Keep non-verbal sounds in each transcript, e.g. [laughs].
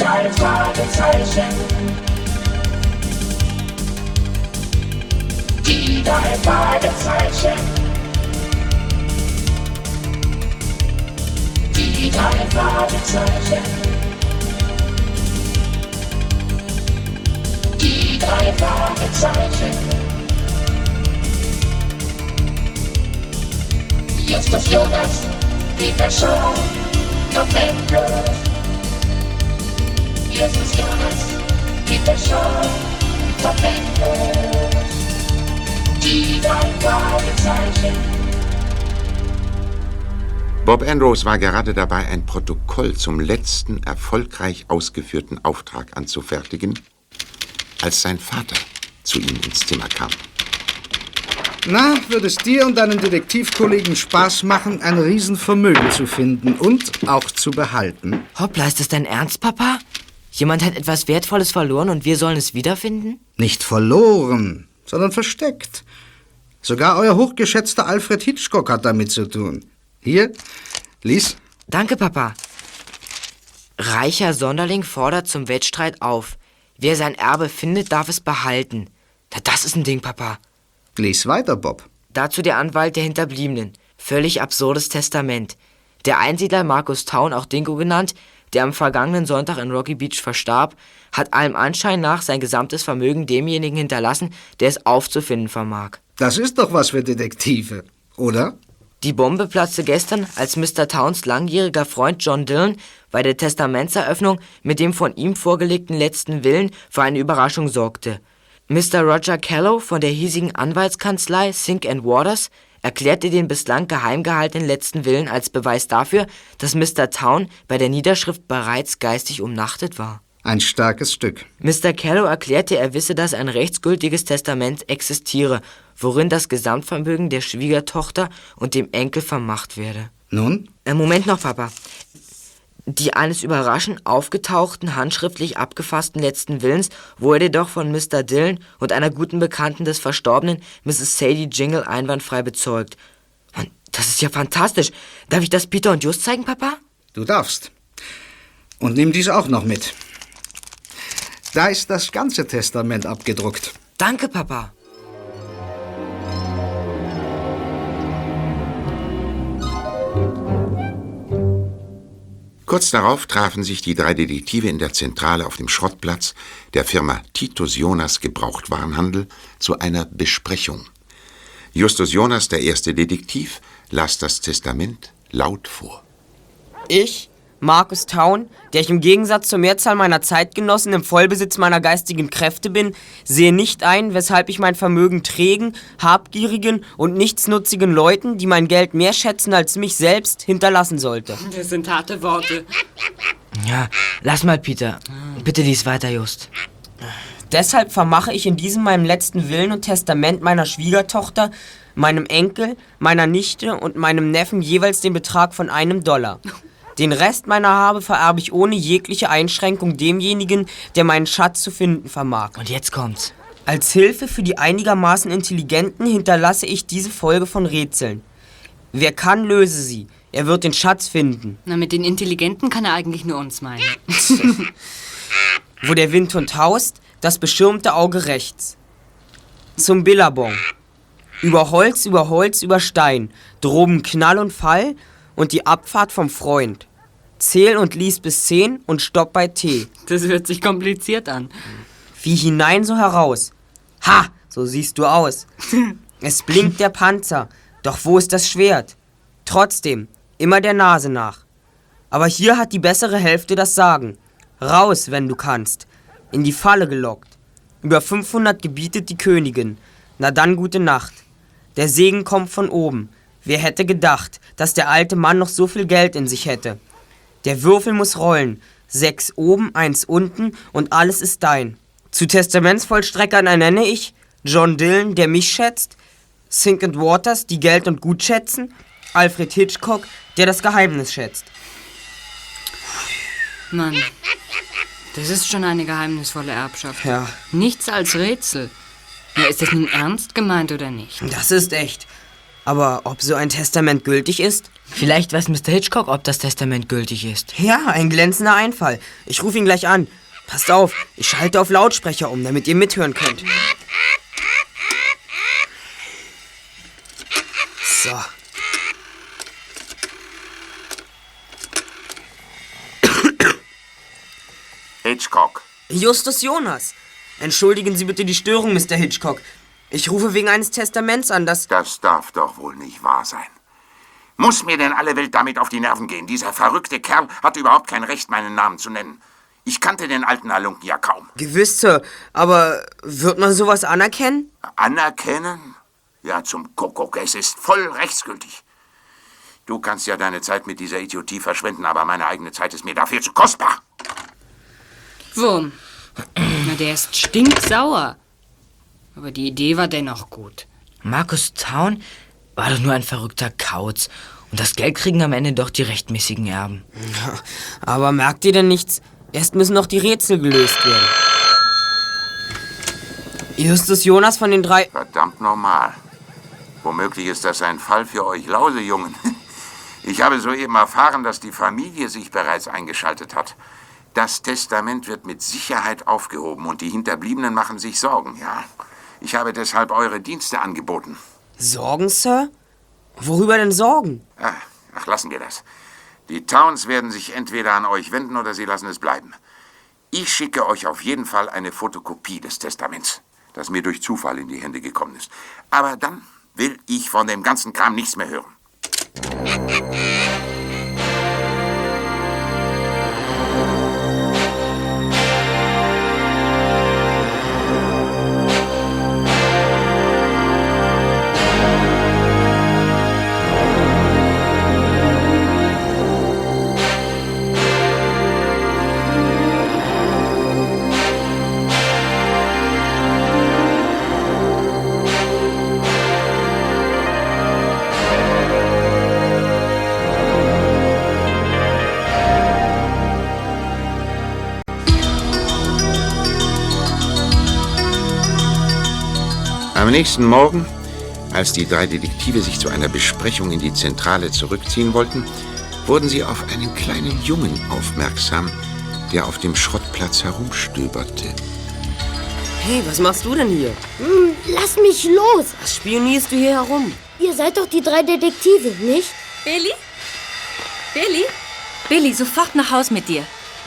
drei Fragezeichen. Die drei Fragezeichen. Die drei Fragezeichen. Die drei Fragezeichen. Jetzt ist Jonas, die Person, noch endlos. Jonas, die Person, noch endlos. Die drei Fragezeichen. Bob Andrews war gerade dabei, ein Protokoll zum letzten erfolgreich ausgeführten Auftrag anzufertigen, als sein Vater zu ihm ins Zimmer kam. Na, wird es dir und deinen Detektivkollegen Spaß machen, ein Riesenvermögen zu finden und auch zu behalten? Hoppla, ist das dein Ernst, Papa? Jemand hat etwas Wertvolles verloren und wir sollen es wiederfinden? Nicht verloren, sondern versteckt. Sogar euer hochgeschätzter Alfred Hitchcock hat damit zu tun. Hier, lies. Danke, Papa. Reicher Sonderling fordert zum Wettstreit auf. Wer sein Erbe findet, darf es behalten. Das ist ein Ding, Papa. Lies weiter, Bob. Dazu der Anwalt der Hinterbliebenen. Völlig absurdes Testament. Der Einsiedler Markus Town, auch Dingo genannt, der am vergangenen Sonntag in Rocky Beach verstarb, hat allem Anschein nach sein gesamtes Vermögen demjenigen hinterlassen, der es aufzufinden vermag. Das ist doch was für Detektive, oder? Die Bombe platzte gestern, als Mr. Towns langjähriger Freund John Dillon bei der Testamentseröffnung mit dem von ihm vorgelegten letzten Willen für eine Überraschung sorgte. Mr. Roger Callow von der hiesigen Anwaltskanzlei Sink and Waters erklärte den bislang geheim gehaltenen letzten Willen als Beweis dafür, dass Mr. Town bei der Niederschrift bereits geistig umnachtet war. Ein starkes Stück. Mr. Callow erklärte, er wisse, dass ein rechtsgültiges Testament existiere, worin das Gesamtvermögen der Schwiegertochter und dem Enkel vermacht werde. Nun? Äh, Moment noch, Papa. Die eines überraschend aufgetauchten, handschriftlich abgefassten letzten Willens wurde jedoch von Mr. Dillon und einer guten Bekannten des Verstorbenen, Mrs. Sadie Jingle, einwandfrei bezeugt. Mann, das ist ja fantastisch. Darf ich das Peter und Just zeigen, Papa? Du darfst. Und nimm dies auch noch mit. Da ist das ganze Testament abgedruckt. Danke, Papa. Kurz darauf trafen sich die drei Detektive in der Zentrale auf dem Schrottplatz der Firma Titus Jonas Gebrauchtwarenhandel zu einer Besprechung. Justus Jonas, der erste Detektiv, las das Testament laut vor. Ich, Markus Town, der ich im Gegensatz zur Mehrzahl meiner Zeitgenossen im Vollbesitz meiner geistigen Kräfte bin, sehe nicht ein, weshalb ich mein Vermögen trägen, habgierigen und nichtsnutzigen Leuten, die mein Geld mehr schätzen als mich selbst, hinterlassen sollte. Das sind harte Worte. Ja, lass mal, Peter. Bitte lies weiter, Just. Deshalb vermache ich in diesem meinem letzten Willen und Testament meiner Schwiegertochter, meinem Enkel, meiner Nichte und meinem Neffen jeweils den Betrag von einem Dollar. Den Rest meiner Habe vererbe ich ohne jegliche Einschränkung demjenigen, der meinen Schatz zu finden vermag. Und jetzt kommt's. Als Hilfe für die einigermaßen Intelligenten hinterlasse ich diese Folge von Rätseln. Wer kann, löse sie. Er wird den Schatz finden. Na, mit den Intelligenten kann er eigentlich nur uns meinen. [laughs] Wo der Windhund haust, das beschirmte Auge rechts. Zum Billabong. Über Holz, über Holz, über Stein. Droben Knall und Fall und die Abfahrt vom Freund. Zähl und lies bis zehn und stopp bei T. Das hört sich kompliziert an. Wie hinein so heraus. Ha, so siehst du aus. [laughs] Es blinkt der Panzer, doch wo ist das Schwert? Trotzdem, immer der Nase nach. Aber hier hat die bessere Hälfte das Sagen. Raus, wenn du kannst. In die Falle gelockt. Über 500 gebietet die Königin. Na dann gute Nacht. Der Segen kommt von oben. Wer hätte gedacht, dass der alte Mann noch so viel Geld in sich hätte? Der Würfel muss rollen. Sechs oben, eins unten und alles ist dein. Zu Testamentsvollstreckern ernenne ich John Dillon, der mich schätzt, Sink and Waters, die Geld und Gut schätzen, Alfred Hitchcock, der das Geheimnis schätzt. Mann, das ist schon eine geheimnisvolle Erbschaft. Ja. Nichts als Rätsel. Ja, ist das nun ernst gemeint oder nicht? Das ist echt. Aber ob so ein Testament gültig ist? Vielleicht weiß Mr. Hitchcock, ob das Testament gültig ist. Ja, ein glänzender Einfall. Ich rufe ihn gleich an. Passt auf, ich schalte auf Lautsprecher um, damit ihr mithören könnt. So. Hitchcock. Justus Jonas. Entschuldigen Sie bitte die Störung, Mr. Hitchcock. Ich rufe wegen eines Testaments an, das... Das darf doch wohl nicht wahr sein. Muss mir denn alle Welt damit auf die Nerven gehen? Dieser verrückte Kerl hat überhaupt kein Recht, meinen Namen zu nennen. Ich kannte den alten Halunken ja kaum. Gewiss, Sir. Aber wird man sowas anerkennen? Anerkennen? Ja, zum Kuckuck, es ist voll rechtsgültig. Du kannst ja deine Zeit mit dieser Idiotie verschwenden, aber meine eigene Zeit ist mir dafür zu kostbar. Wurm. Na, der ist stinksauer. Aber die Idee war dennoch gut. Markus Town war doch nur ein verrückter Kauz. Und das Geld kriegen am Ende doch die rechtmäßigen Erben. [laughs] Aber merkt ihr denn nichts? Erst müssen noch die Rätsel gelöst werden. Justus Jonas von den drei... Verdammt normal. Womöglich ist das ein Fall für euch Lausejungen. [laughs] Ich habe soeben erfahren, dass die Familie sich bereits eingeschaltet hat. Das Testament wird mit Sicherheit aufgehoben und die Hinterbliebenen machen sich Sorgen, ja. Ich habe deshalb eure Dienste angeboten. Sorgen, Sir? Worüber denn Sorgen? Ah, ach, lassen wir das. Die Towns werden sich entweder an euch wenden oder sie lassen es bleiben. Ich schicke euch auf jeden Fall eine Fotokopie des Testaments, das mir durch Zufall in die Hände gekommen ist. Aber dann will ich von dem ganzen Kram nichts mehr hören. Am nächsten Morgen, als die drei Detektive sich zu einer Besprechung in die Zentrale zurückziehen wollten, wurden sie auf einen kleinen Jungen aufmerksam, der auf dem Schrottplatz herumstöberte. Hey, was machst du denn hier? Hm, lass mich los! Was spionierst du hier herum? Ihr seid doch die drei Detektive, nicht? Billy? Billy? Billy, sofort nach Haus mit dir.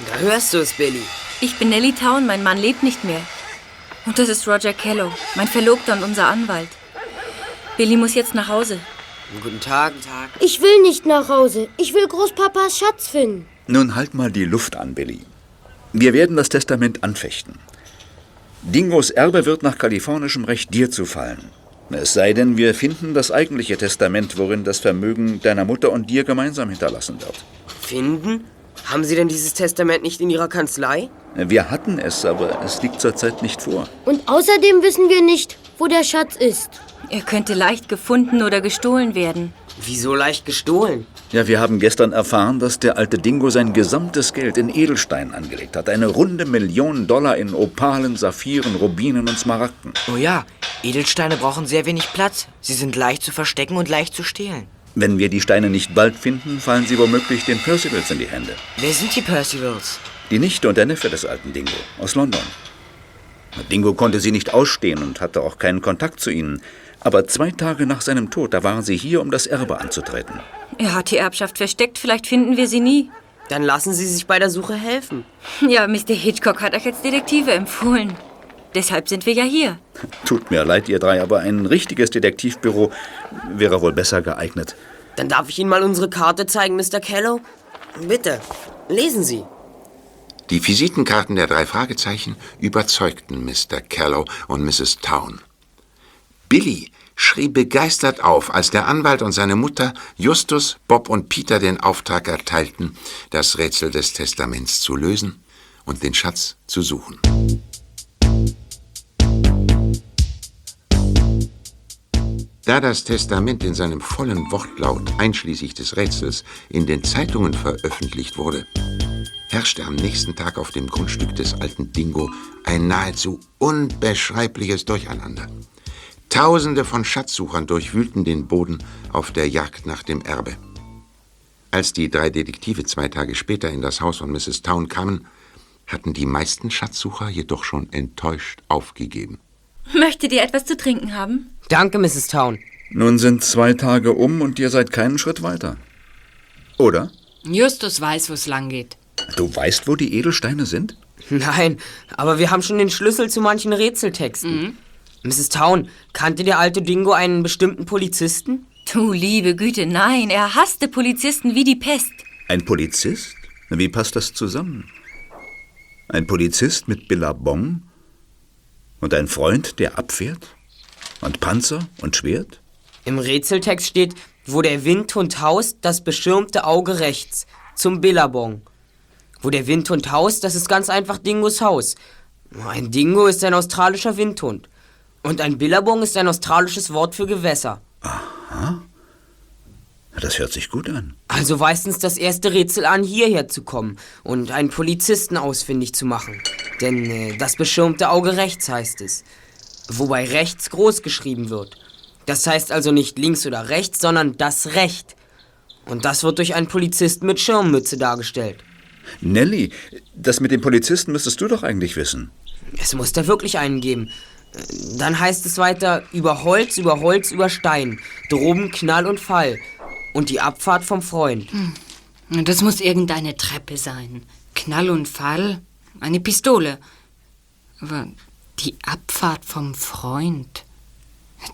Da hörst du es, Billy. Ich bin Nellie Town, mein Mann lebt nicht mehr. Und das ist Roger Kello, mein Verlobter und unser Anwalt. Billy muss jetzt nach Hause. Guten Tag. Tag. Ich will nicht nach Hause. Ich will Großpapas Schatz finden. Nun halt mal die Luft an, Billy. Wir werden das Testament anfechten. Dingos Erbe wird nach kalifornischem Recht dir zufallen. Es sei denn, wir finden das eigentliche Testament, worin das Vermögen deiner Mutter und dir gemeinsam hinterlassen wird. Finden? Haben Sie denn dieses Testament nicht in Ihrer Kanzlei? Wir hatten es, aber es liegt zurzeit nicht vor. Und außerdem wissen wir nicht, wo der Schatz ist. Er könnte leicht gefunden oder gestohlen werden. Wieso leicht gestohlen? Ja, wir haben gestern erfahren, dass der alte Dingo sein gesamtes Geld in Edelsteinen angelegt hat. Eine runde Million Dollar in Opalen, Saphiren, Rubinen und Smaragden. Oh ja, Edelsteine brauchen sehr wenig Platz. Sie sind leicht zu verstecken und leicht zu stehlen. Wenn wir die Steine nicht bald finden, fallen sie womöglich den Percivals in die Hände. Wer sind die Percivals? Die Nichte und der Neffe des alten Dingo aus London. Dingo konnte sie nicht ausstehen und hatte auch keinen Kontakt zu ihnen. Aber zwei Tage nach seinem Tod, da waren sie hier, um das Erbe anzutreten. Er hat die Erbschaft versteckt, vielleicht finden wir sie nie. Dann lassen Sie sich bei der Suche helfen. Ja, Mr. Hitchcock hat euch als Detektive empfohlen. Deshalb sind wir ja hier. Tut mir leid, ihr drei, aber ein richtiges Detektivbüro wäre wohl besser geeignet. Dann darf ich Ihnen mal unsere Karte zeigen, Mr. Kello? Bitte, lesen Sie. Die Visitenkarten der drei Fragezeichen überzeugten Mr. Callow und Mrs. Town. Billy schrie begeistert auf, als der Anwalt und seine Mutter Justus, Bob und Peter den Auftrag erteilten, das Rätsel des Testaments zu lösen und den Schatz zu suchen. Da das Testament in seinem vollen Wortlaut, einschließlich des Rätsels, in den Zeitungen veröffentlicht wurde, herrschte am nächsten Tag auf dem Grundstück des alten Dingo ein nahezu unbeschreibliches Durcheinander. Tausende von Schatzsuchern durchwühlten den Boden auf der Jagd nach dem Erbe. Als die drei Detektive zwei Tage später in das Haus von Mrs. Town kamen, hatten die meisten Schatzsucher jedoch schon enttäuscht aufgegeben. Möchtet ihr etwas zu trinken haben? Danke, Mrs. Town. Nun sind zwei Tage um und ihr seid keinen Schritt weiter. Oder? Justus weiß, wo es lang geht. Du weißt, wo die Edelsteine sind? Nein, aber wir haben schon den Schlüssel zu manchen Rätseltexten. Mrs. Town, kannte der alte Dingo einen bestimmten Polizisten? Du liebe Güte, nein, er hasste Polizisten wie die Pest. Ein Polizist? Na, Wie passt das zusammen? Ein Polizist mit Billabong und ein Freund, der abfährt? Und Panzer und Schwert? Im Rätseltext steht, wo der Windhund haust, das beschirmte Auge rechts, zum Billabong. Wo der Windhund haust, das ist ganz einfach Dingos Haus. Ein Dingo ist ein australischer Windhund. Und ein Billabong ist ein australisches Wort für Gewässer. Das hört sich gut an. Also weist uns das erste Rätsel an, hierher zu kommen und einen Polizisten ausfindig zu machen. Denn äh, das beschirmte Auge rechts heißt es. Wobei rechts groß geschrieben wird. Das heißt also nicht links oder rechts, sondern das Recht. Und das wird durch einen Polizisten mit Schirmmütze dargestellt. Nelly, das mit dem Polizisten müsstest du doch eigentlich wissen. Es muss da wirklich einen geben. Dann heißt es weiter über Holz, über Holz, über Stein. Droben Knall und Fall. Und die Abfahrt vom Freund. Das muss irgendeine Treppe sein. Knall und Fall, eine Pistole. Aber die Abfahrt vom Freund,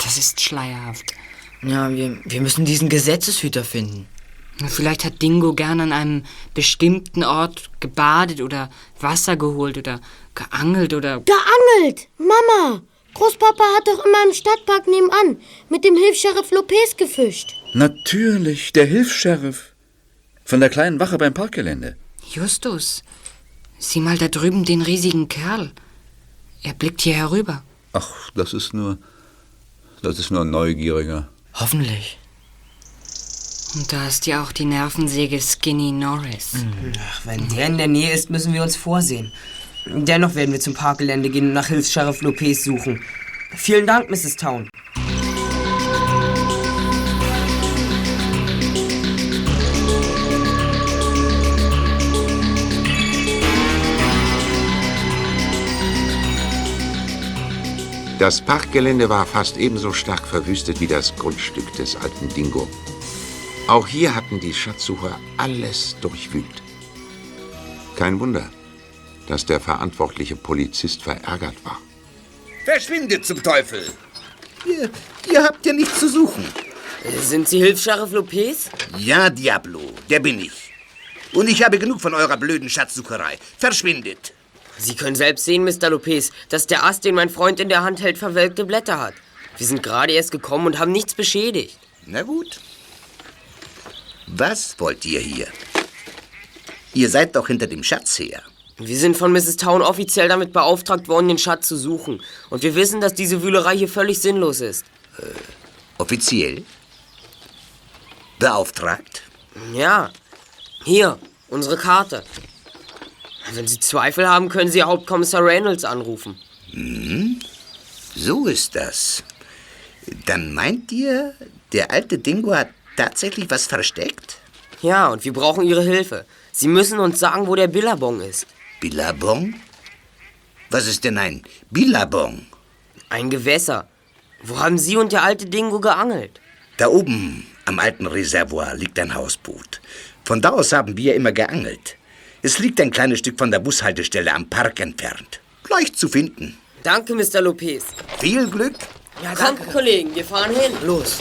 das ist schleierhaft. Ja, wir, wir müssen diesen Gesetzeshüter finden. Vielleicht hat Dingo gern an einem bestimmten Ort gebadet oder Wasser geholt oder geangelt oder... Geangelt! Mama! Großpapa hat doch immer im Stadtpark nebenan mit dem Hilfsheriff Lopez gefischt. Natürlich, der Hilfs-Sheriff. Von der kleinen Wache beim Parkgelände. Justus, sieh mal da drüben den riesigen Kerl. Er blickt hier herüber. Ach, das ist nur. Das ist nur ein Neugieriger. Hoffentlich. Und da ist ja auch die Nervensäge Skinny Norris. Ach, wenn der in der Nähe ist, müssen wir uns vorsehen. Dennoch werden wir zum Parkgelände gehen und nach Hilfs-Sheriff Lopez suchen. Vielen Dank, Mrs. Town. Das Parkgelände war fast ebenso stark verwüstet wie das Grundstück des alten Dingo. Auch hier hatten die Schatzsucher alles durchwühlt. Kein Wunder, dass der verantwortliche Polizist verärgert war. Verschwindet zum Teufel! Ihr, ihr habt ja nichts zu suchen. Sind Sie Hilfs-Sheriff Lopez? Ja, Diablo, der bin ich. Und ich habe genug von eurer blöden Schatzsucherei. Verschwindet! Sie können selbst sehen, Mr. Lopez, dass der Ast, den mein Freund in der Hand hält, verwelkte Blätter hat. Wir sind gerade erst gekommen und haben nichts beschädigt. Na gut. Was wollt ihr hier? Ihr seid doch hinter dem Schatz her. Wir sind von Mrs. Town offiziell damit beauftragt worden, den Schatz zu suchen. Und wir wissen, dass diese Wühlerei hier völlig sinnlos ist. Offiziell? Beauftragt? Ja. Hier, unsere Karte. Wenn Sie Zweifel haben, können Sie Hauptkommissar Reynolds anrufen. So ist das. Dann meint ihr, der alte Dingo hat tatsächlich was versteckt? Ja, und wir brauchen Ihre Hilfe. Sie müssen uns sagen, wo der Billabong ist. Billabong? Was ist denn ein Billabong? Ein Gewässer. Wo haben Sie und der alte Dingo geangelt? Da oben am alten Reservoir liegt ein Hausboot. Von da aus haben wir immer geangelt. Es liegt ein kleines Stück von der Bushaltestelle am Park entfernt. Leicht zu finden. Danke, Mr. Lopez. Viel Glück. Ja, Kommt, Kollegen, wir fahren hin. Los.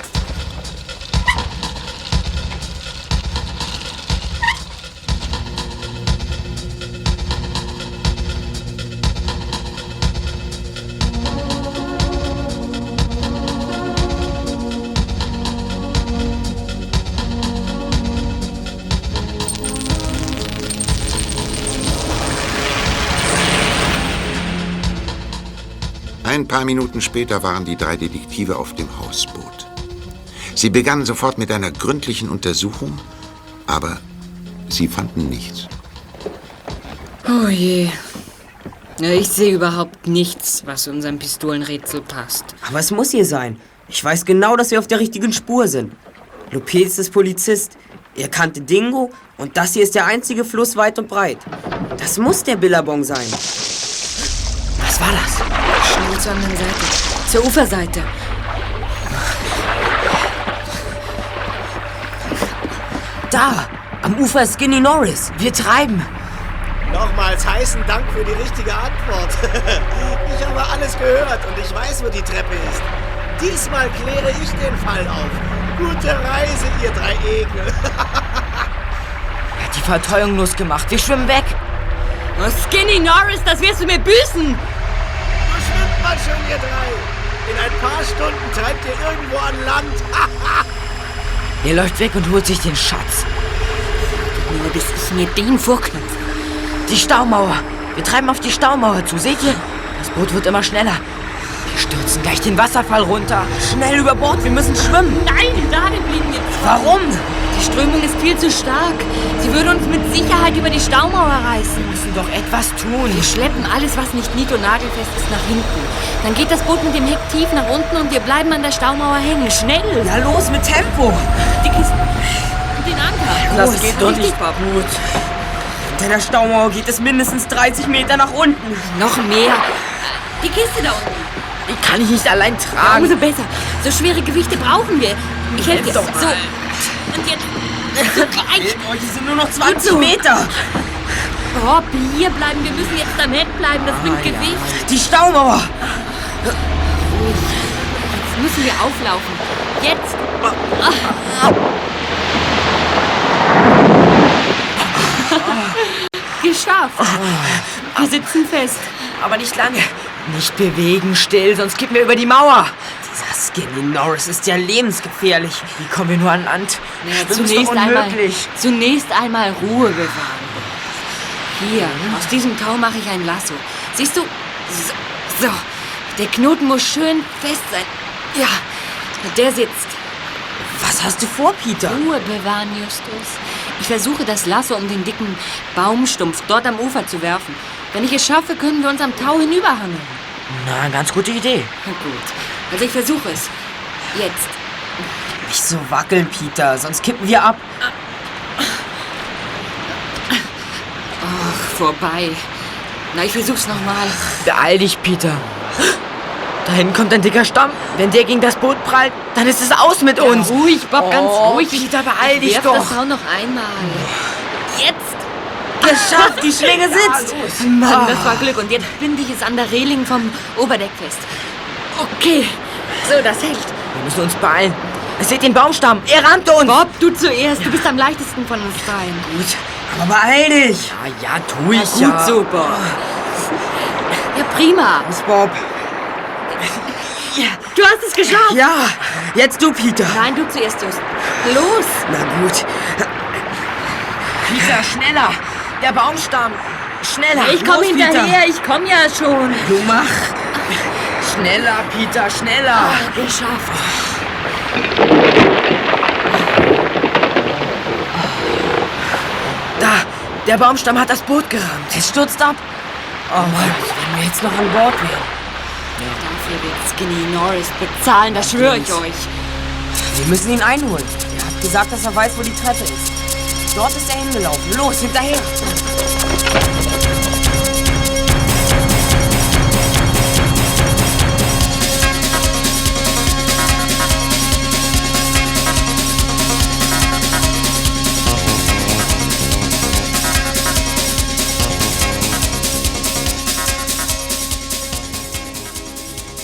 Ein paar Minuten später waren die drei Detektive auf dem Hausboot. Sie begannen sofort mit einer gründlichen Untersuchung, aber sie fanden nichts. Oh je. Ich sehe überhaupt nichts, was unserem Pistolenrätsel passt. Aber es muss hier sein. Ich weiß genau, dass wir auf der richtigen Spur sind. Lopez ist Polizist. Er kannte Dingo und das hier ist der einzige Fluss weit und breit. Das muss der Billabong sein. Was war das? Schnell zur anderen Seite. Zur Uferseite. Da, am Ufer ist Skinny Norris. Wir treiben. Nochmals heißen Dank für die richtige Antwort. [laughs] ich habe alles gehört und ich weiß, wo die Treppe ist. Diesmal kläre ich den Fall auf. Gute Reise, ihr drei Ekel. Er [laughs] hat die Verteuung losgemacht. Wir schwimmen weg. Oh, Skinny Norris, das wirst du mir büßen! Man schon, ihr drei? In ein paar Stunden treibt ihr irgendwo an Land. [laughs] Er läuft weg und holt sich den Schatz. Nur bis ich mir den vorknüpfe. Die Staumauer. Wir treiben auf die Staumauer zu. Seht ihr? Das Boot wird immer schneller. Wir stürzen gleich den Wasserfall runter. Schnell über Bord. Wir müssen schwimmen. Nein, da geblieben jetzt. Warum? Die Strömung ist viel zu stark. Sie würde uns mit Sicherheit über die Staumauer reißen. Wir müssen doch etwas tun. Wir schleppen alles, was nicht nied- und nagelfest ist, nach hinten. Dann geht das Boot mit dem Heck tief nach unten und wir bleiben an der Staumauer hängen. Schnell! Ja, los mit Tempo. Die Kisten und den Anker. Das Los, geht doch nicht gut. Hinter der Staumauer geht es mindestens 30 Meter nach unten. Noch mehr. Die Kiste da unten. Die kann ich nicht allein tragen. Umso besser. So schwere Gewichte brauchen wir. Ich helfe dir. doch So. Und jetzt. [laughs] Gleich. Heute sind nur noch 20 so. Meter. Rob, hier bleiben. Wir müssen jetzt am Heck bleiben. Das bringt Gewicht. Die Staumauer. Jetzt müssen wir auflaufen. Jetzt. Geschafft. Wir sitzen fest. Aber nicht lange. Nicht bewegen, still, sonst kippen wir über die Mauer. Dieser Skinny Norris ist ja lebensgefährlich. Wie kommen wir nur an Land? Ja, zunächst, doch einmal, unmöglich. zunächst einmal Ruhe bewahren. Hier, aus diesem Tau mache ich ein Lasso. Siehst du? So, so. Der Knoten muss schön fest sein. Ja, der sitzt. Was hast du vor, Peter? Ruhe bewahren, Justus. Ich versuche, das Lasso um den dicken Baumstumpf dort am Ufer zu werfen. Wenn ich es schaffe, können wir uns am Tau hinüberhangeln. Na, ganz gute Idee. Na gut. Also ich versuche es. Jetzt. Nicht so wackeln, Peter, sonst kippen wir ab. Ach, vorbei. Na, ich versuch's nochmal. Beeil dich, Peter. Da hinten kommt ein dicker Stamm. Wenn der gegen das Boot prallt, dann ist es aus mit uns. Ruhig, Bob, ganz Oh, ruhig. Peter, beeil ich dich doch. das Tau noch einmal. Jetzt. Geschafft, die Schlinge sitzt. Mann, das war Glück. Und jetzt binde ich es an der Reling vom Oberdeck fest. Okay. So, das hält. Wir müssen uns beeilen. Seht den Baumstamm. Er rammt uns. Bob, du zuerst. Du bist am leichtesten von uns dreien. Gut, aber beeil dich. Ja, ja, tu ich Gut ja. Bob. Ja, prima. Los, Bob. Du hast es geschafft. Ja, jetzt du, Peter. Nein, du zuerst, Just. Los. Na gut. Peter, schneller. Der Baumstamm. Schneller. Ich komme Los, Peter. hinterher. Ich komme ja schon. Du mach. Schneller, Peter, schneller. Geschafft. Da, der Baumstamm hat das Boot gerammt. Es stürzt ab. Oh Mann, wenn wir jetzt noch an Bord wären. Dafür wird Skinny Norris bezahlen, das schwöre ich euch. Wir müssen ihn einholen. Er hat gesagt, dass er weiß, wo die Treppe ist. Dort ist er hingelaufen. Los, hinterher.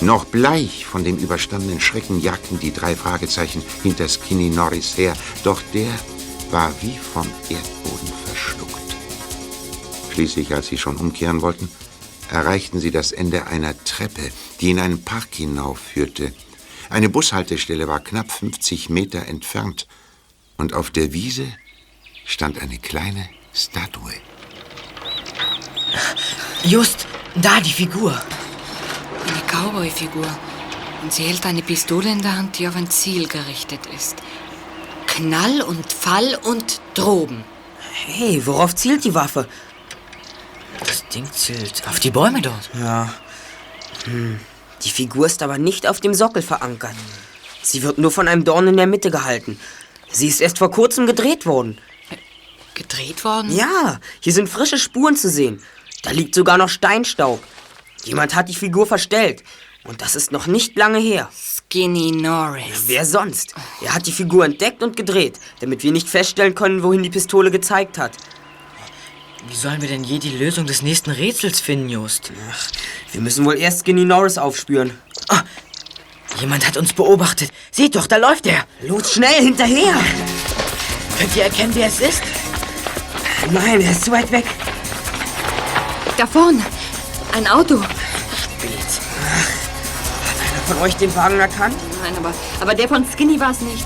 Noch bleich von dem überstandenen Schrecken jagten die drei Fragezeichen hinter Skinny Norris her, doch der war wie vom Erdboden verschluckt. Schließlich, als sie schon umkehren wollten, erreichten sie das Ende einer Treppe, die in einen Park hinaufführte. Eine Bushaltestelle war knapp 50 Meter entfernt und auf der Wiese stand eine kleine Statue. Just, da die Figur. Eine Cowboy-Figur. Und sie hält eine Pistole in der Hand, die auf ein Ziel gerichtet ist. Knall und Fall und Droben. Hey, worauf zielt die Waffe? Das Ding zielt auf die Bäume dort. Ja. Hm. Die Figur ist aber nicht auf dem Sockel verankert. Sie wird nur von einem Dorn in der Mitte gehalten. Sie ist erst vor kurzem gedreht worden. Gedreht worden? Ja, hier sind frische Spuren zu sehen. Da liegt sogar noch Steinstaub. Jemand hat die Figur verstellt. Und das ist noch nicht lange her. Skinny Norris. Wer sonst? Er hat die Figur entdeckt und gedreht, damit wir nicht feststellen können, wohin die Pistole gezeigt hat. Wie sollen wir denn je die Lösung des nächsten Rätsels finden, Just? Ach, wir müssen wohl erst Skinny Norris aufspüren. Ah, jemand hat uns beobachtet. Seht doch, da läuft er. Los, schnell, hinterher! Könnt ihr erkennen, wer es ist? Nein, er ist zu weit weg. Da vorne. Ein Auto. Spät. Hat einer von euch den Wagen erkannt? Nein, aber, aber der von Skinny war es nicht.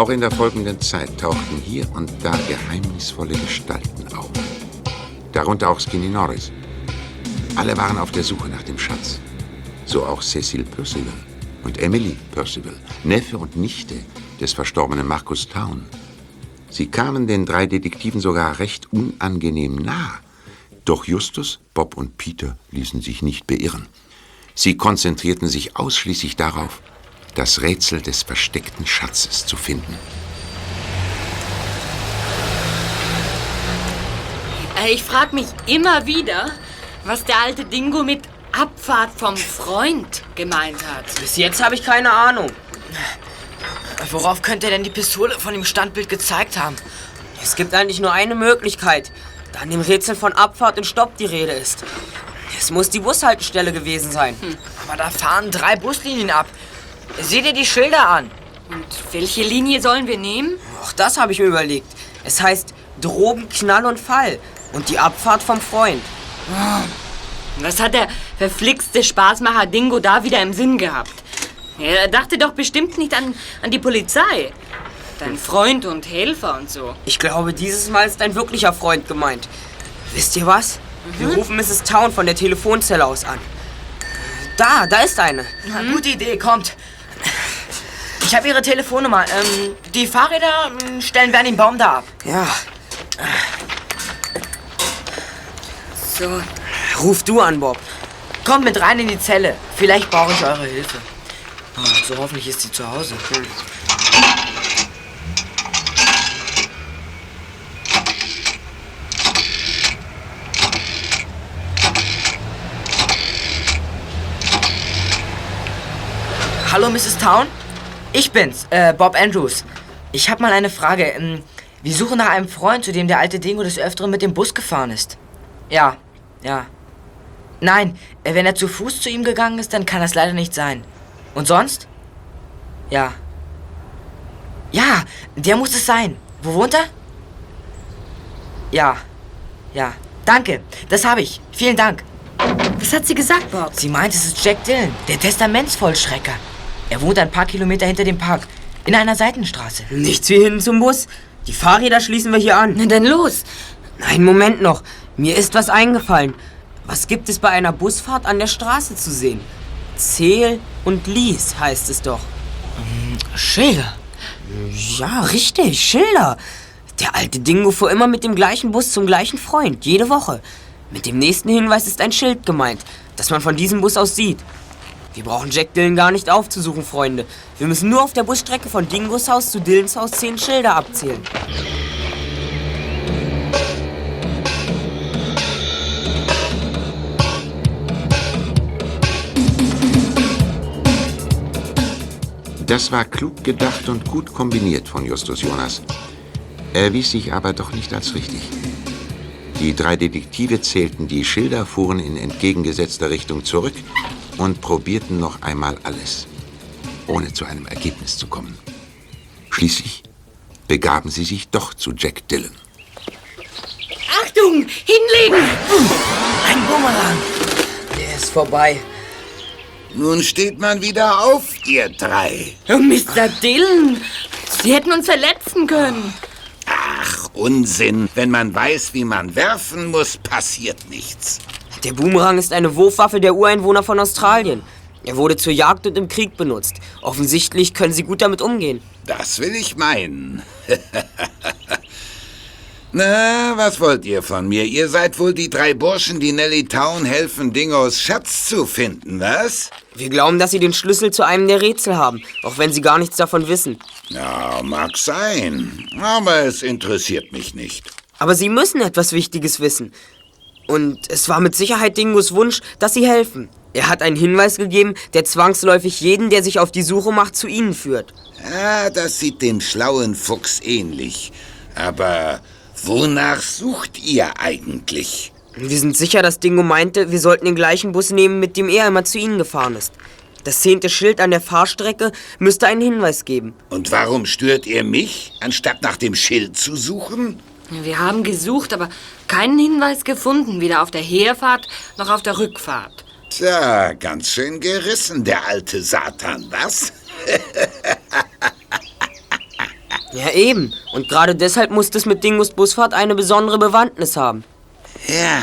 Auch in der folgenden Zeit tauchten hier und da geheimnisvolle Gestalten auf. Darunter auch Skinny Norris. Alle waren auf der Suche nach dem Schatz. So auch Cecil Percival und Emily Percival, Neffe und Nichte des verstorbenen Markus Town. Sie kamen den drei Detektiven sogar recht unangenehm nah. Doch Justus, Bob und Peter ließen sich nicht beirren. Sie konzentrierten sich ausschließlich darauf, das Rätsel des versteckten Schatzes zu finden. Äh, Ich frage mich immer wieder, was der alte Dingo mit Abfahrt vom Freund gemeint hat. Bis jetzt habe ich keine Ahnung. Worauf könnte er denn die Pistole von dem Standbild gezeigt haben? Es gibt eigentlich nur eine Möglichkeit, da in dem Rätsel von Abfahrt und Stopp die Rede ist. Es muss die Bushaltestelle gewesen sein. Aber da fahren drei Buslinien ab. Sieh dir die Schilder an. Und welche Linie sollen wir nehmen? Auch das habe ich mir überlegt. Es heißt Drogen, Knall und Fall. Und die Abfahrt vom Freund. Was hat der verflixte Spaßmacher Dingo da wieder im Sinn gehabt? Er dachte doch bestimmt nicht an, an die Polizei. Dein Freund und Helfer und so. Ich glaube, dieses Mal ist ein wirklicher Freund gemeint. Wisst ihr was? Wir rufen Mrs. Town von der Telefonzelle aus an. Da, da ist eine. Na, gute Idee, kommt. Ich habe ihre Telefonnummer. Ähm, die Fahrräder ähm, stellen wir an den Baum da ab. Ja, So, ruf du an, Bob. Kommt mit rein in die Zelle. Vielleicht brauche ich eure Hilfe. Ah, so hoffentlich ist sie zu Hause. Hallo, Mrs. Town? Ich bin's, äh, Bob Andrews. Ich hab mal eine Frage. Ähm, Wir suchen nach einem Freund, zu dem der alte Dingo des Öfteren mit dem Bus gefahren ist. Ja, ja. Nein, äh, wenn er zu Fuß zu ihm gegangen ist, dann kann das leider nicht sein. Und sonst? Ja. Ja, der muss es sein. Wo wohnt er? Ja. Ja. Danke, das habe ich. Vielen Dank. Was hat sie gesagt, Bob? Sie meint, es ist Jack Dillon, der Testamentsvollstrecker. Er wohnt ein paar Kilometer hinter dem Park, in einer Seitenstraße. Nichts wie hin zum Bus. Die Fahrräder schließen wir hier an. na dann los. Nein, Moment noch. Mir ist was eingefallen. Was gibt es bei einer Busfahrt an der Straße zu sehen? Zähl und lies heißt es doch. Schilder. Ja, richtig, Schilder. Der alte Dingo fuhr immer mit dem gleichen Bus zum gleichen Freund, jede Woche. Mit dem nächsten Hinweis ist ein Schild gemeint, das man von diesem Bus aus sieht. Wir brauchen Jack Dillon gar nicht aufzusuchen, Freunde. Wir müssen nur auf der Busstrecke von Dingos Haus zu Dillons Haus zehn Schilder abzählen. Das war klug gedacht und gut kombiniert von Justus Jonas. Erwies sich aber doch nicht als richtig. Die drei Detektive zählten die Schilder, fuhren in entgegengesetzter Richtung zurück und probierten noch einmal alles, ohne zu einem Ergebnis zu kommen. Schließlich begaben sie sich doch zu Jack Dillon. Achtung! Hinlegen! Ein Bumerang. Der ist vorbei. Nun steht man wieder auf, ihr drei. Oh, Mr. Dillon, Sie hätten uns verletzen können. Ach, Unsinn. Wenn man weiß, wie man werfen muss, passiert nichts. Der Boomerang ist eine Wurfwaffe der Ureinwohner von Australien. Er wurde zur Jagd und im Krieg benutzt. Offensichtlich können sie gut damit umgehen. Das will ich meinen. [laughs] Na, was wollt ihr von mir? Ihr seid wohl die drei Burschen, die Nelly Town helfen, Dingos Schatz zu finden, was? Wir glauben, dass sie den Schlüssel zu einem der Rätsel haben, auch wenn sie gar nichts davon wissen. Ja, mag sein. Aber es interessiert mich nicht. Aber sie müssen etwas Wichtiges wissen. Und es war mit Sicherheit Dingos Wunsch, dass sie helfen. Er hat einen Hinweis gegeben, der zwangsläufig jeden, der sich auf die Suche macht, zu ihnen führt. Ah, das sieht dem schlauen Fuchs ähnlich. Aber wonach sucht ihr eigentlich? Wir sind sicher, dass Dingo meinte, wir sollten den gleichen Bus nehmen, mit dem er immer zu ihnen gefahren ist. Das zehnte Schild an der Fahrstrecke müsste einen Hinweis geben. Und warum stört ihr mich, anstatt nach dem Schild zu suchen? Wir haben gesucht, aber keinen Hinweis gefunden, weder auf der Herfahrt noch auf der Rückfahrt. Tja, ganz schön gerissen, der alte Satan, was? [laughs] Ja, eben. Und gerade deshalb muss es mit Dingos Busfahrt eine besondere Bewandtnis haben. Ja,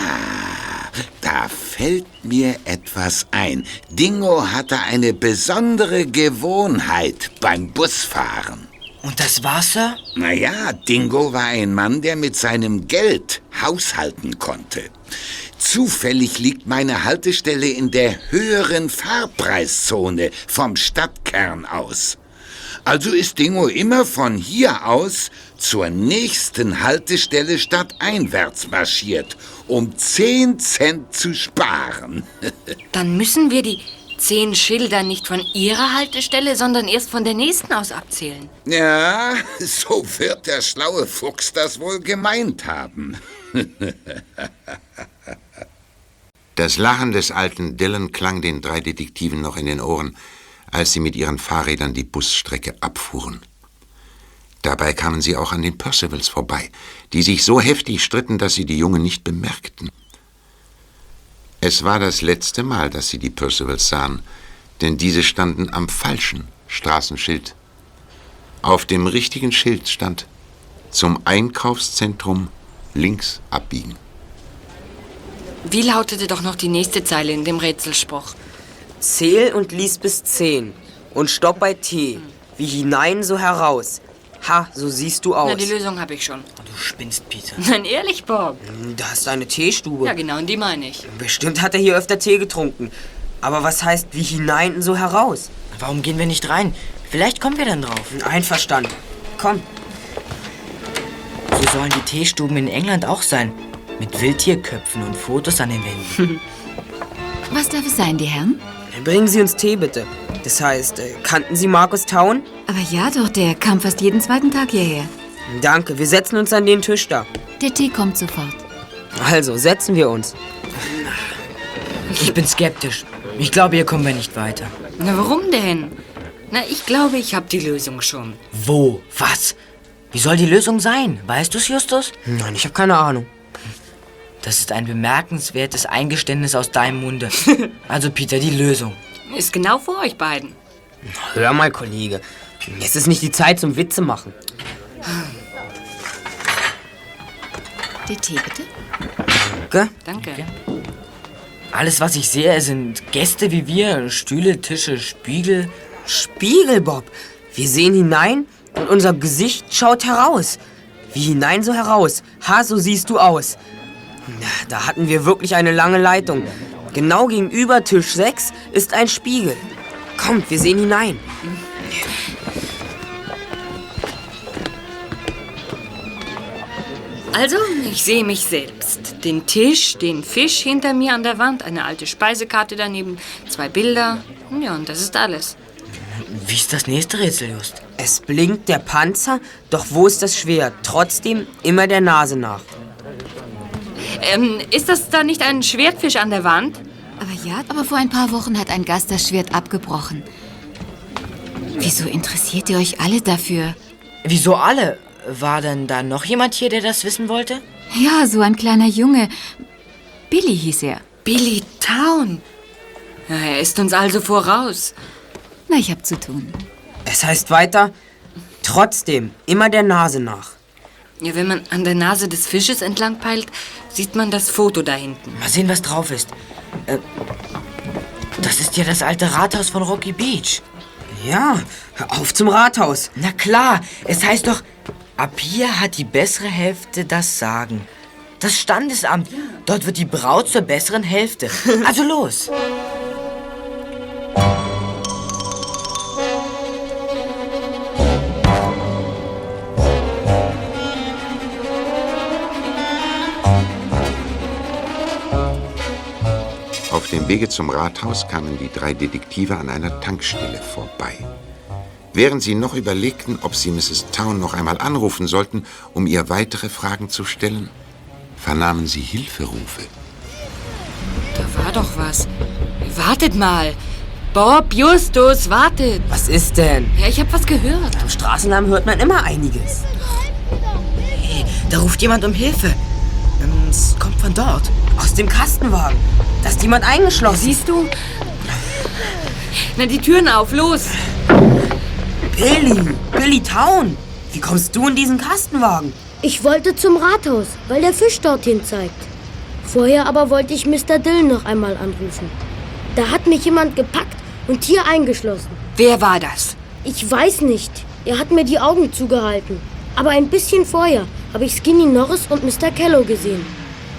da fällt mir etwas ein. Dingo hatte eine besondere Gewohnheit beim Busfahren. Und das Wasser? Naja, Dingo war ein Mann, der mit seinem Geld haushalten konnte. Zufällig liegt meine Haltestelle in der höheren Fahrpreiszone vom Stadtkern aus. Also ist Dingo immer von hier aus zur nächsten Haltestelle stadteinwärts marschiert, um 10 Cent zu sparen. [laughs] Dann müssen wir die zehn Schilder nicht von Ihrer Haltestelle, sondern erst von der nächsten aus abzählen. ja, [laughs] so wird der schlaue Fuchs das wohl gemeint haben. [laughs] Das Lachen des alten Dillon klang den drei Detektiven noch in den Ohren, als sie mit ihren Fahrrädern die Busstrecke abfuhren. Dabei kamen sie auch an den Percivals vorbei, die sich so heftig stritten, dass sie die Jungen nicht bemerkten. Es war das letzte Mal, dass sie die Percivals sahen, denn diese standen am falschen Straßenschild. Auf dem richtigen Schild stand zum Einkaufszentrum links abbiegen. Wie lautete doch noch die nächste Zeile in dem Rätselspruch? Zähl und lies bis zehn. Und stopp bei T. Wie hinein, so heraus. Ha, so siehst du aus. Na, die Lösung habe ich schon. Du spinnst, Peter. Nein, ehrlich, Bob. Da ist eine Teestube. Ja, genau, und die meine ich. Bestimmt hat er hier öfter Tee getrunken. Aber was heißt wie hinein, so heraus? Warum gehen wir nicht rein? Vielleicht kommen wir dann drauf. Einverstanden. Komm. So sollen die Teestuben in England auch sein. Mit Wildtierköpfen und Fotos an den Wänden. [laughs] Was darf es sein, die Herren? Bringen Sie uns Tee, bitte. Das heißt, äh, kannten Sie Markus Town? Aber ja doch, der kam fast jeden zweiten Tag hierher. Danke, wir setzen uns an den Tisch da. Der Tee kommt sofort. Also, setzen wir uns. Ich bin skeptisch. Ich glaube, hier kommen wir nicht weiter. Na, warum denn? Na, ich glaube, ich habe die Lösung schon. Wo? Was? Wie soll die Lösung sein? Weißt du's, Justus? Nein, ich habe keine Ahnung. Das ist ein bemerkenswertes Eingeständnis aus deinem Munde. [laughs] Also, Peter, die Lösung. Ist genau vor euch beiden. Hör mal, Kollege. Jetzt ist nicht die Zeit zum Witze machen. Der Tee, bitte? Danke. Danke. Alles, was ich sehe, sind Gäste wie wir. Stühle, Tische, Spiegel. Spiegel, Bob. Wir sehen hinein und unser Gesicht schaut heraus. Wie hinein, so heraus. Ha, so siehst du aus. Na, Da hatten wir wirklich eine lange Leitung. Genau gegenüber Tisch 6 ist ein Spiegel. Kommt, wir sehen hinein. Also, ich sehe mich selbst. Den Tisch, den Fisch hinter mir an der Wand, eine alte Speisekarte daneben, zwei Bilder. Ja, und das ist alles. Wie ist das nächste Rätsel, Just? Es blinkt der Panzer, doch wo ist das Schwert? Trotzdem immer der Nase nach. Ähm, ist das da nicht ein Schwertfisch an der Wand? Aber ja, aber vor ein paar Wochen hat ein Gast das Schwert abgebrochen. Wieso interessiert ihr euch alle dafür? Wieso alle? War denn da noch jemand hier, der das wissen wollte? Ja, so ein kleiner Junge. Billy hieß er. Billy Town. Ja, er ist uns also voraus. Na, ich hab zu tun. Es heißt weiter, trotzdem, immer der Nase nach. Ja, wenn man an der Nase des Fisches entlang peilt, sieht man das Foto da hinten. Mal sehen, was drauf ist. Äh, das ist ja das alte Rathaus von Rocky Beach. Ja, auf zum Rathaus. Na klar, es heißt doch, ab hier hat die bessere Hälfte das Sagen. Das Standesamt. Dort wird die Braut zur besseren Hälfte. Also los. Auf dem Wege zum Rathaus kamen die drei Detektive an einer Tankstelle vorbei. Während sie noch überlegten, ob sie Mrs. Town noch einmal anrufen sollten, um ihr weitere Fragen zu stellen, vernahmen sie Hilferufe. Da war doch was. Wartet mal. Bob, Justus, wartet. Was ist denn? Ja, ich hab was gehört. Am Straßennamen hört man immer einiges. Hey, da ruft jemand um Hilfe. Es kommt von dort. Aus dem Kastenwagen. Da ist jemand eingeschlossen. Siehst du? Na, die Türen auf, los. Billy, Billy Town. Wie kommst du in diesen Kastenwagen? Ich wollte zum Rathaus, weil der Fisch dorthin zeigt. Vorher aber wollte ich Mr. Dillon noch einmal anrufen. Da hat mich jemand gepackt und hier eingeschlossen. Wer war das? Ich weiß nicht. Er hat mir die Augen zugehalten. Aber ein bisschen vorher habe ich Skinny Norris und Mr. Kello gesehen.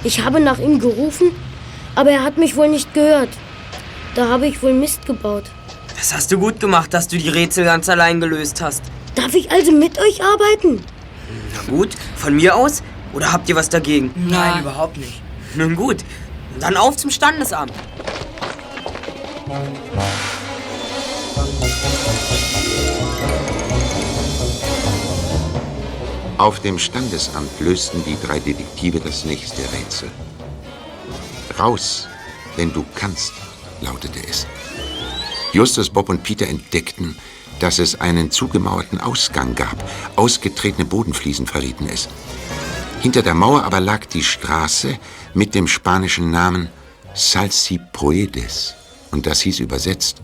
Ich habe nach ihm gerufen, aber er hat mich wohl nicht gehört. Da habe ich wohl Mist gebaut. Das hast du gut gemacht, dass du die Rätsel ganz allein gelöst hast. Darf ich also mit euch arbeiten? Na gut, von mir aus? Oder habt ihr was dagegen? Nein, überhaupt nicht. Nun gut, dann auf zum Standesamt. Auf dem Standesamt lösten die drei Detektive das nächste Rätsel. Raus, wenn du kannst, lautete es. Justus, Bob und Peter entdeckten, dass es einen zugemauerten Ausgang gab. Ausgetretene Bodenfliesen verrieten es. Hinter der Mauer aber lag die Straße mit dem spanischen Namen Salsipuedes. Und das hieß übersetzt,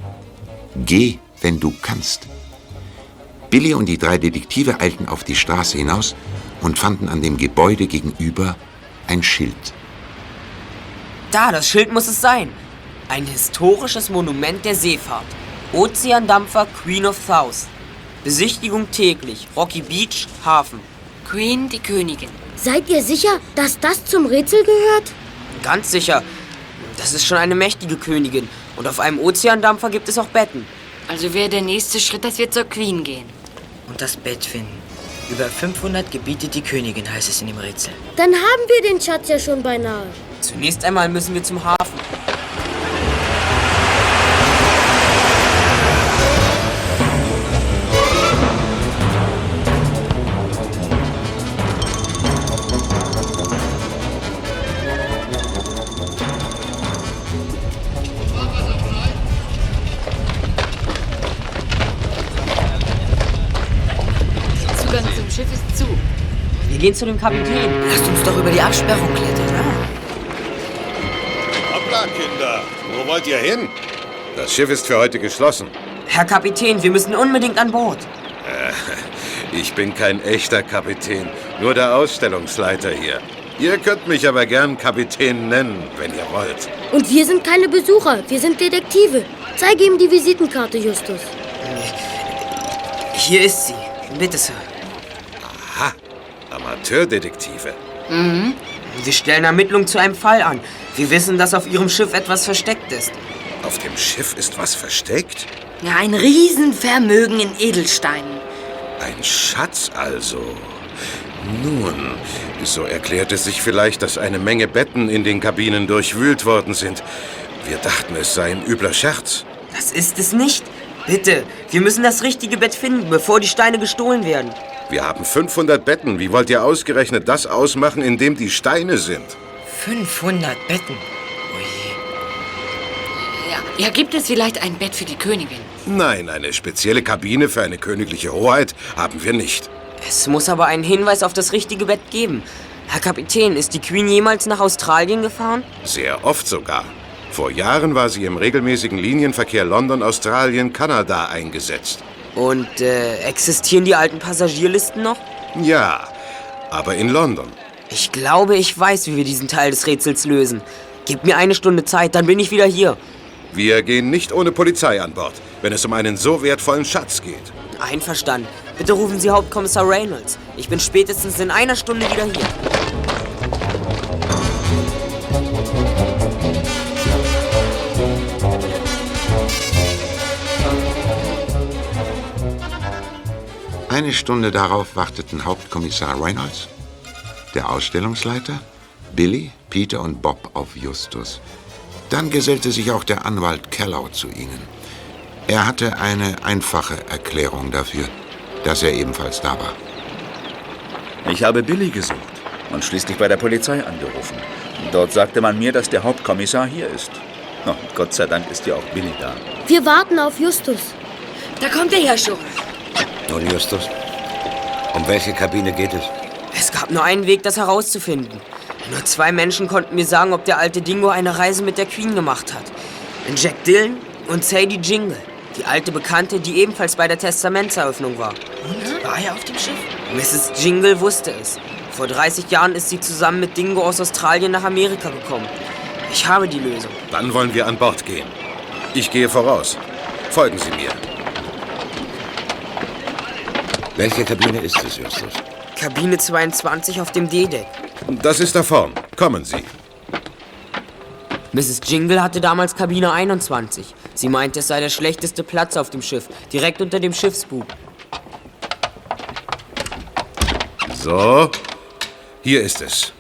Geh, wenn du kannst. Billy und die drei Detektive eilten auf die Straße hinaus und fanden an dem Gebäude gegenüber ein Schild. Da, das Schild muss es sein. Ein historisches Monument der Seefahrt. Ozeandampfer Queen of South. Besichtigung täglich. Rocky Beach, Hafen. Queen, die Königin. Seid ihr sicher, dass das zum Rätsel gehört? Ganz sicher. Das ist schon eine mächtige Königin. Und auf einem Ozeandampfer gibt es auch Betten. Also wäre der nächste Schritt, dass wir zur Queen gehen. Und das Bett finden. Über 500 gebietet die Königin, heißt es in dem Rätsel. Dann haben wir den Schatz ja schon beinahe. Zunächst einmal müssen wir zum Hafen. Gehen zu dem Kapitän. Lasst uns doch über die Absperrung klettern. Hoppla, Kinder. Wo wollt ihr hin? Das Schiff ist für heute geschlossen. Herr Kapitän, wir müssen unbedingt an Bord. Äh, [laughs] ich bin kein echter Kapitän, nur der Ausstellungsleiter hier. Ihr könnt mich aber gern Kapitän nennen, wenn ihr wollt. Und wir sind keine Besucher, wir sind Detektive. Zeige ihm die Visitenkarte, Justus. Hier ist sie. Bitte, Sir. Amateurdetektive. Mhm. Wir stellen Ermittlungen zu einem Fall an. Wir wissen, dass auf Ihrem Schiff etwas versteckt ist. Auf dem Schiff ist was versteckt? Ja, ein Riesenvermögen in Edelsteinen. Ein Schatz also. Nun, so erklärt es sich vielleicht, dass eine Menge Betten in den Kabinen durchwühlt worden sind. Wir dachten, es sei ein übler Scherz. Das ist es nicht. Bitte, wir müssen das richtige Bett finden, bevor die Steine gestohlen werden. Wir haben 500 Betten. Wie wollt ihr ausgerechnet das ausmachen, in dem die Steine sind? 500 Betten. Ja, ja, gibt es vielleicht ein Bett für die Königin? Nein, eine spezielle Kabine für eine königliche Hoheit haben wir nicht. Es muss aber einen Hinweis auf das richtige Bett geben. Herr Kapitän, ist die Queen jemals nach Australien gefahren? Sehr oft sogar. Vor Jahren war sie im regelmäßigen Linienverkehr London-Australien-Kanada eingesetzt. Und äh, existieren die alten Passagierlisten noch? Ja, aber in London. Ich glaube, ich weiß, wie wir diesen Teil des Rätsels lösen. Gib mir eine Stunde Zeit, dann bin ich wieder hier. Wir gehen nicht ohne Polizei an Bord, wenn es um einen so wertvollen Schatz geht. Einverstanden. Bitte rufen Sie Hauptkommissar Reynolds. Ich bin spätestens in einer Stunde wieder hier. Eine Stunde darauf warteten Hauptkommissar Reynolds, der Ausstellungsleiter, Billy, Peter und Bob auf Justus. Dann gesellte sich auch der Anwalt Kellow zu ihnen. Er hatte eine einfache Erklärung dafür, dass er ebenfalls da war. Ich habe Billy gesucht und schließlich bei der Polizei angerufen. Dort sagte man mir, dass der Hauptkommissar hier ist. Oh, Gott sei Dank ist ja auch Billy da. Wir warten auf Justus. Da kommt er ja schon. Nun, Justus, um welche Kabine geht es? Es gab nur einen Weg, das herauszufinden. Nur zwei Menschen konnten mir sagen, ob der alte Dingo eine Reise mit der Queen gemacht hat. Jack Dillon und Sadie Jingle, die alte Bekannte, die ebenfalls bei der Testamentseröffnung war. Und? War er auf dem Schiff? Mrs. Jingle wusste es. Vor 30 Jahren ist sie zusammen mit Dingo aus Australien nach Amerika gekommen. Ich habe die Lösung. Dann wollen wir an Bord gehen. Ich gehe voraus. Folgen Sie mir. Welche Kabine ist es, Justus? Kabine 22 auf dem D-Deck. Das ist da vorn. Kommen Sie. Mrs. Jingle hatte damals Kabine 21. Sie meinte, es sei der schlechteste Platz auf dem Schiff, direkt unter dem Schiffsbug. So, hier ist es.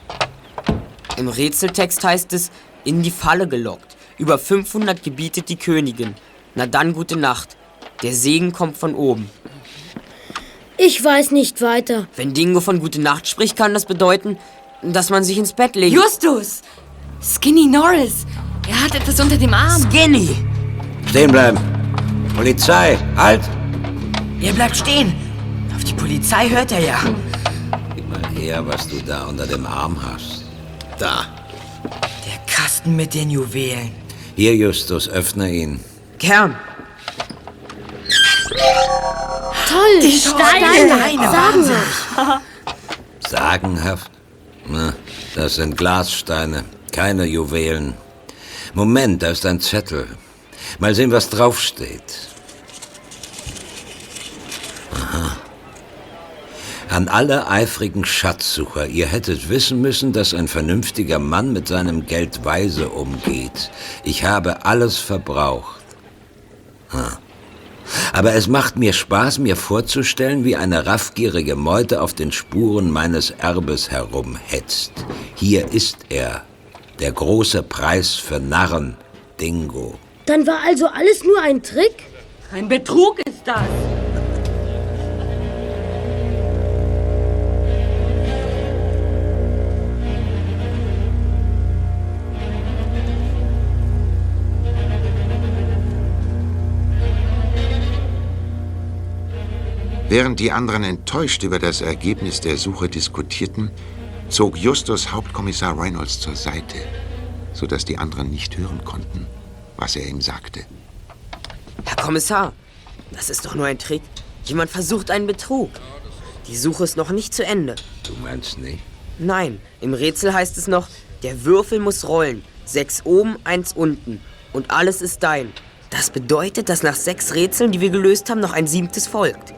Im Rätseltext heißt es, in die Falle gelockt. Über 500 gebietet die Königin. Na dann gute Nacht. Der Segen kommt von oben. Ich weiß nicht weiter. Wenn Dingo von gute Nacht spricht, kann das bedeuten, dass man sich ins Bett legt. Justus! Skinny Norris! Er hat etwas unter dem Arm. Skinny! Stehen bleiben! Polizei! Halt! Er bleibt stehen. Auf die Polizei hört er ja. Gib mal her, was du da unter dem Arm hast. Da. Der Kasten mit den Juwelen. Hier, Justus, öffne ihn. Gern. Toll! Die Steine! Steine. Sagenhaft. Sagenhaft? Na, das sind Glassteine, keine Juwelen. Moment, da ist ein Zettel. Mal sehen, was draufsteht. Aha. An alle eifrigen Schatzsucher, ihr hättet wissen müssen, dass ein vernünftiger Mann mit seinem Geld weise umgeht. Ich habe alles verbraucht. Ah. Aber es macht mir Spaß, mir vorzustellen, wie eine raffgierige Meute auf den Spuren meines Erbes herumhetzt. Hier ist er, der große Preis für Narren, Dingo. Dann war also alles nur ein Trick? Ein Betrug ist das. Während die anderen enttäuscht über das Ergebnis der Suche diskutierten, zog Justus Hauptkommissar Reynolds zur Seite, sodass die anderen nicht hören konnten, was er ihm sagte. Herr Kommissar, das ist doch nur ein Trick. Jemand versucht einen Betrug. Die Suche ist noch nicht zu Ende. Du meinst nicht? Nein, im Rätsel heißt es noch, der Würfel muss rollen. Sechs oben, eins unten. Und alles ist dein. Das bedeutet, dass nach sechs Rätseln, die wir gelöst haben, noch ein siebtes folgt.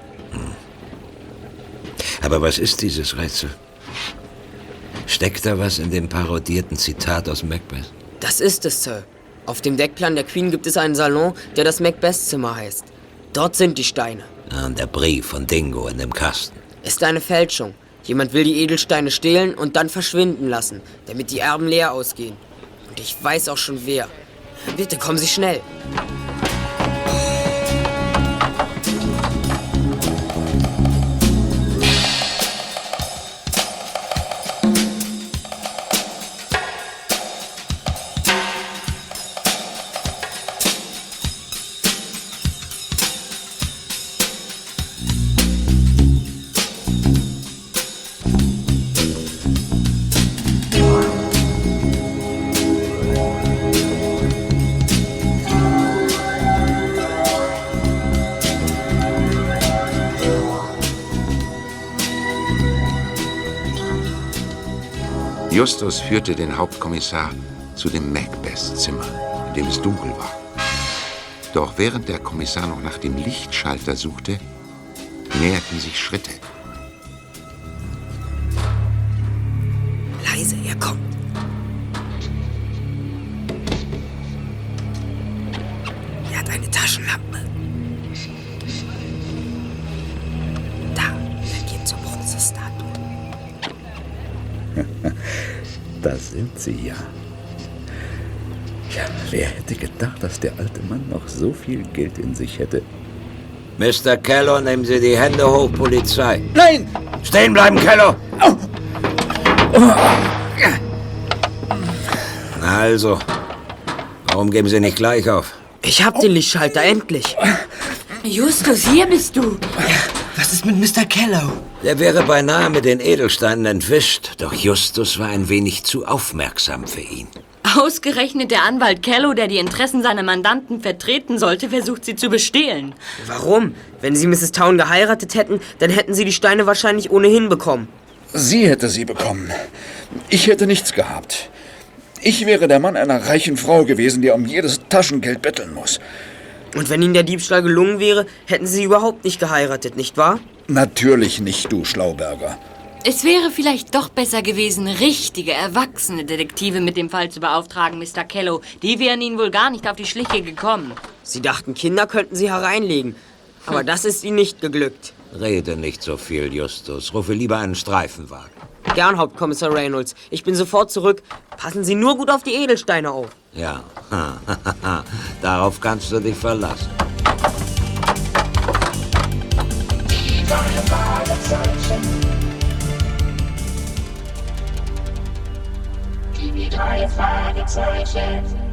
Aber was ist dieses Rätsel? Steckt da was in dem parodierten Zitat aus Macbeth? Das ist es, Sir. Auf dem Deckplan der Queen gibt es einen Salon, der das Macbeth-Zimmer heißt. Dort sind die Steine. Ah, und der Brief von Dingo in dem Kasten. Ist eine Fälschung. Jemand will die Edelsteine stehlen und dann verschwinden lassen, damit die Erben leer ausgehen. Und ich weiß auch schon wer. Bitte kommen Sie schnell. Justus führte den Hauptkommissar zu dem Macbeth-Zimmer, in dem es dunkel war. Doch während der Kommissar noch nach dem Lichtschalter suchte, näherten sich Schritte. So viel Geld in sich hätte? Mr. Kello, nehmen Sie die Hände hoch, Polizei. Nein! Stehen bleiben, Kello! Also, warum geben Sie nicht gleich auf? Ich hab den Lichtschalter, endlich. Justus, hier bist du. Was ist mit Mr. Kello? Der wäre beinahe mit den Edelsteinen entwischt, doch Justus war ein wenig zu aufmerksam für ihn. Ausgerechnet der Anwalt Kello, der die Interessen seiner Mandanten vertreten sollte, versucht sie zu bestehlen. Warum? Wenn Sie Mrs. Town geheiratet hätten, dann hätten Sie die Steine wahrscheinlich ohnehin bekommen. Sie hätte sie bekommen. Ich hätte nichts gehabt. Ich wäre der Mann einer reichen Frau gewesen, die um jedes Taschengeld betteln muss. Und wenn Ihnen der Diebstahl gelungen wäre, hätten Sie überhaupt nicht geheiratet, nicht wahr? Natürlich nicht, du Schlauberger. Es wäre vielleicht doch besser gewesen, richtige, erwachsene Detektive mit dem Fall zu beauftragen, Mr. Kello. Die wären Ihnen wohl gar nicht auf die Schliche gekommen. Sie dachten, Kinder könnten Sie hereinlegen. Aber das ist Ihnen nicht geglückt. Rede nicht so viel, Justus. Rufe lieber einen Streifenwagen. Gern, Hauptkommissar Reynolds. Ich bin sofort zurück. Passen Sie nur gut auf die Edelsteine auf. Ja, [laughs] darauf kannst du dich verlassen. Drei Fragezeichen. Die drei Fragezeichen.